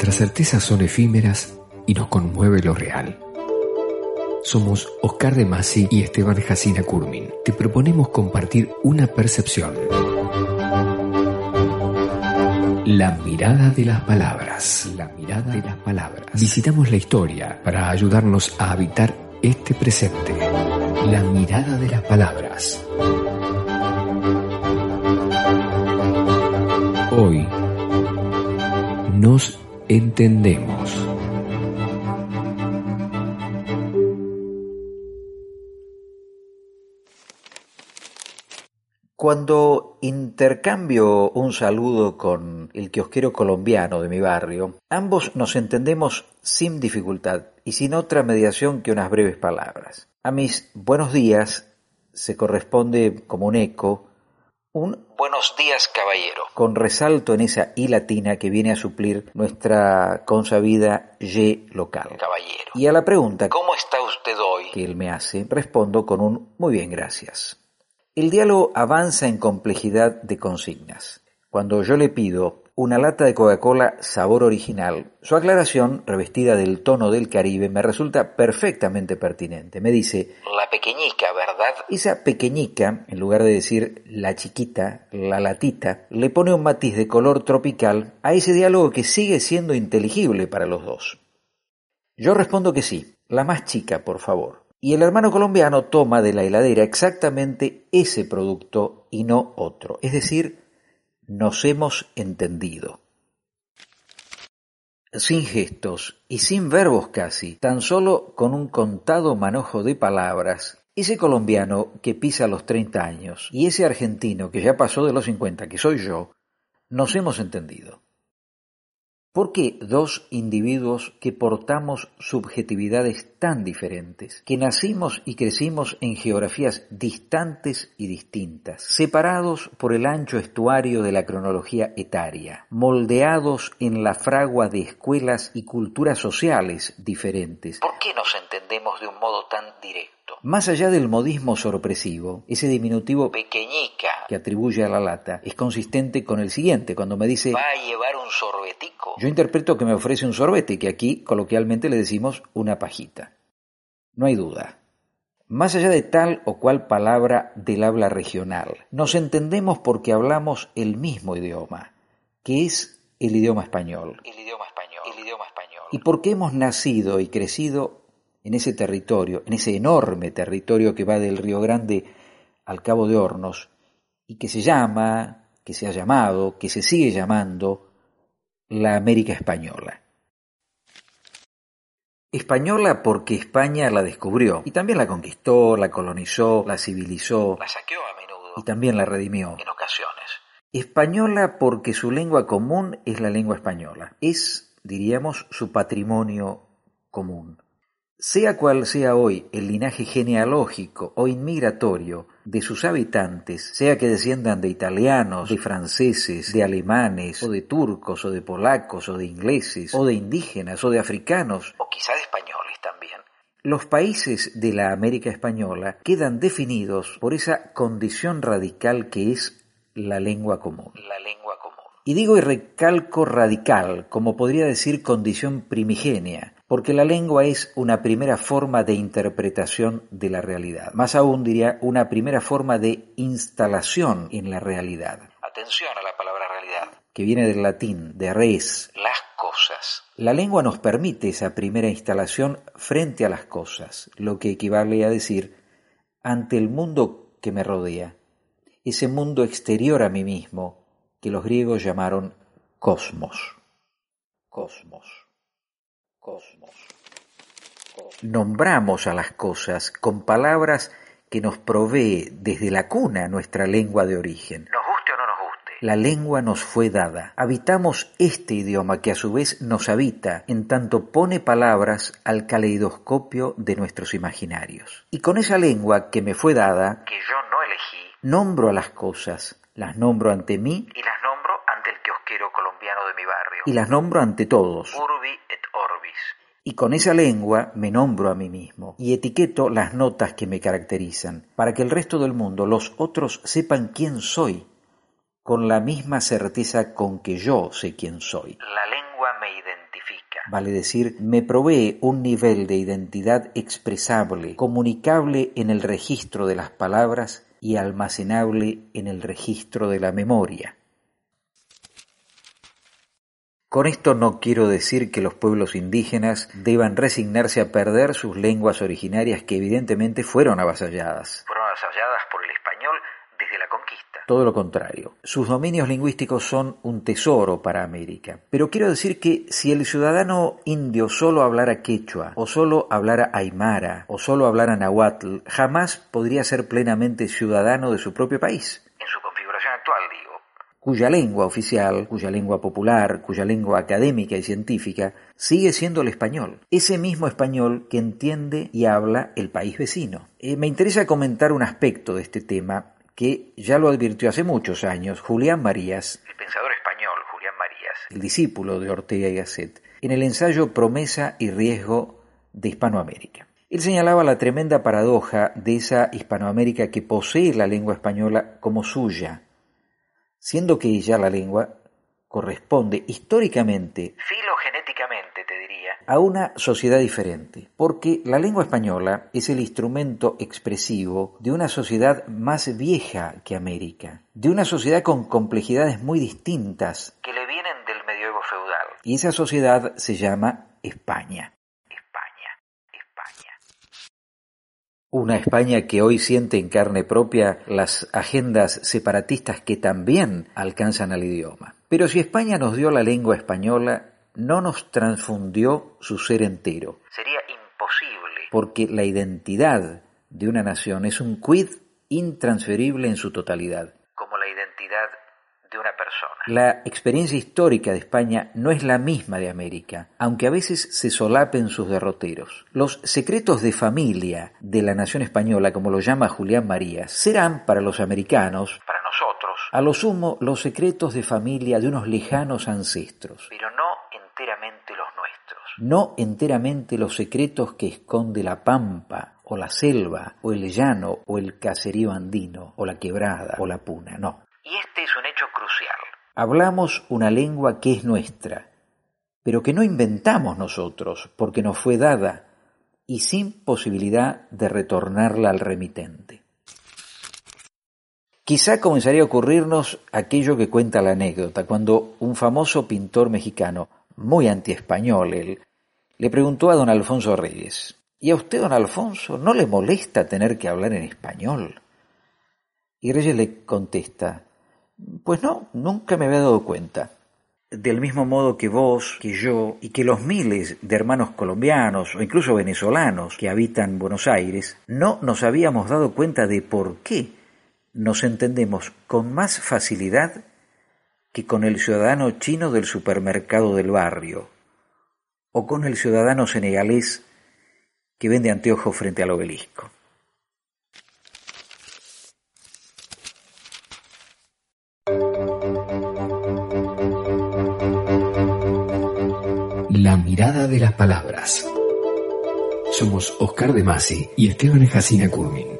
Nuestras certezas son efímeras y nos conmueve lo real. Somos Oscar de Masi y Esteban Jacina Curmin. Te proponemos compartir una percepción. La mirada de las palabras. La mirada de las palabras. Visitamos la historia para ayudarnos a habitar este presente. La mirada de las palabras. Hoy nos entendemos. Cuando intercambio un saludo con el kiosquero colombiano de mi barrio, ambos nos entendemos sin dificultad y sin otra mediación que unas breves palabras. A mis buenos días se corresponde como un eco un buenos días caballero, con resalto en esa I latina que viene a suplir nuestra consabida Y local. Caballero. Y a la pregunta ¿Cómo está usted hoy? que él me hace, respondo con un muy bien gracias. El diálogo avanza en complejidad de consignas. Cuando yo le pido una lata de Coca-Cola sabor original, su aclaración, revestida del tono del Caribe, me resulta perfectamente pertinente. Me dice, la pequeñica, ¿verdad? Esa pequeñica, en lugar de decir la chiquita, la latita, le pone un matiz de color tropical a ese diálogo que sigue siendo inteligible para los dos. Yo respondo que sí, la más chica, por favor. Y el hermano colombiano toma de la heladera exactamente ese producto y no otro. Es decir, nos hemos entendido. Sin gestos y sin verbos casi, tan solo con un contado manojo de palabras, ese colombiano que pisa los 30 años y ese argentino que ya pasó de los 50, que soy yo, nos hemos entendido. ¿Por qué dos individuos que portamos subjetividades tan diferentes, que nacimos y crecimos en geografías distantes y distintas, separados por el ancho estuario de la cronología etaria, moldeados en la fragua de escuelas y culturas sociales diferentes, ¿por qué nos entendemos de un modo tan directo? Más allá del modismo sorpresivo, ese diminutivo pequeñica que atribuye a la lata es consistente con el siguiente, cuando me dice va a llevar un sorbetico. Yo interpreto que me ofrece un sorbete, que aquí coloquialmente le decimos una pajita. No hay duda. Más allá de tal o cual palabra del habla regional, nos entendemos porque hablamos el mismo idioma, que es el idioma español. El idioma español. El idioma español. Y porque hemos nacido y crecido en ese territorio, en ese enorme territorio que va del Río Grande al Cabo de Hornos, y que se llama, que se ha llamado, que se sigue llamando la América Española. Española porque España la descubrió y también la conquistó, la colonizó, la civilizó, la saqueó a menudo y también la redimió en ocasiones. Española porque su lengua común es la lengua española, es, diríamos, su patrimonio común. Sea cual sea hoy el linaje genealógico o inmigratorio de sus habitantes, sea que desciendan de italianos, de franceses, de alemanes, o de turcos, o de polacos, o de ingleses, o de indígenas, o de africanos, o quizá de españoles también, los países de la América Española quedan definidos por esa condición radical que es la lengua común. La lengua común. Y digo y recalco radical, como podría decir condición primigenia, porque la lengua es una primera forma de interpretación de la realidad. Más aún diría una primera forma de instalación en la realidad. Atención a la palabra realidad. Que viene del latín, de res, las cosas. La lengua nos permite esa primera instalación frente a las cosas, lo que equivale a decir ante el mundo que me rodea, ese mundo exterior a mí mismo, que los griegos llamaron cosmos. Cosmos. Nombramos a las cosas con palabras que nos provee desde la cuna nuestra lengua de origen. Nos guste o no nos guste. La lengua nos fue dada. Habitamos este idioma que a su vez nos habita, en tanto pone palabras al caleidoscopio de nuestros imaginarios. Y con esa lengua que me fue dada, que yo no elegí, nombro a las cosas, las nombro ante mí y las nombro ante el kiosquero colombiano de mi barrio. Y las nombro ante todos. Urbi et orbis. Y con esa lengua me nombro a mí mismo y etiqueto las notas que me caracterizan, para que el resto del mundo, los otros, sepan quién soy, con la misma certeza con que yo sé quién soy. La lengua me identifica vale decir, me provee un nivel de identidad expresable, comunicable en el registro de las palabras y almacenable en el registro de la memoria. Con esto no quiero decir que los pueblos indígenas deban resignarse a perder sus lenguas originarias que evidentemente fueron avasalladas. Fueron avasalladas por el español desde la conquista. Todo lo contrario. Sus dominios lingüísticos son un tesoro para América. Pero quiero decir que si el ciudadano indio solo hablara quechua, o solo hablara aymara, o solo hablara nahuatl, jamás podría ser plenamente ciudadano de su propio país. En su configuración actual, digo cuya lengua oficial, cuya lengua popular, cuya lengua académica y científica sigue siendo el español, ese mismo español que entiende y habla el país vecino. Eh, me interesa comentar un aspecto de este tema que ya lo advirtió hace muchos años Julián Marías, el pensador español Julián Marías, el discípulo de Ortega y Gasset, en el ensayo Promesa y Riesgo de Hispanoamérica. Él señalaba la tremenda paradoja de esa Hispanoamérica que posee la lengua española como suya, siendo que ella, la lengua, corresponde históricamente, filogenéticamente te diría, a una sociedad diferente, porque la lengua española es el instrumento expresivo de una sociedad más vieja que América, de una sociedad con complejidades muy distintas que le vienen del medioevo feudal. Y esa sociedad se llama España. Una España que hoy siente en carne propia las agendas separatistas que también alcanzan al idioma. Pero si España nos dio la lengua española, no nos transfundió su ser entero. Sería imposible. Porque la identidad de una nación es un quid intransferible en su totalidad. Como la identidad persona. La experiencia histórica de España no es la misma de América, aunque a veces se solapen sus derroteros. Los secretos de familia de la nación española, como lo llama Julián Marías, serán para los americanos, para nosotros, a lo sumo los secretos de familia de unos lejanos ancestros. Pero no enteramente los nuestros. No enteramente los secretos que esconde la pampa o la selva, o el llano, o el caserío andino, o la quebrada, o la puna, no. Y este es. Hablamos una lengua que es nuestra, pero que no inventamos nosotros porque nos fue dada y sin posibilidad de retornarla al remitente. Quizá comenzaría a ocurrirnos aquello que cuenta la anécdota, cuando un famoso pintor mexicano, muy antiespañol él, le preguntó a don Alfonso Reyes, ¿y a usted, don Alfonso, no le molesta tener que hablar en español? Y Reyes le contesta, pues no, nunca me había dado cuenta. Del mismo modo que vos, que yo y que los miles de hermanos colombianos o incluso venezolanos que habitan Buenos Aires, no nos habíamos dado cuenta de por qué nos entendemos con más facilidad que con el ciudadano chino del supermercado del barrio o con el ciudadano senegalés que vende anteojos frente al obelisco. La mirada de las palabras. Somos Oscar de Masi y Esteban Jacina Curmin.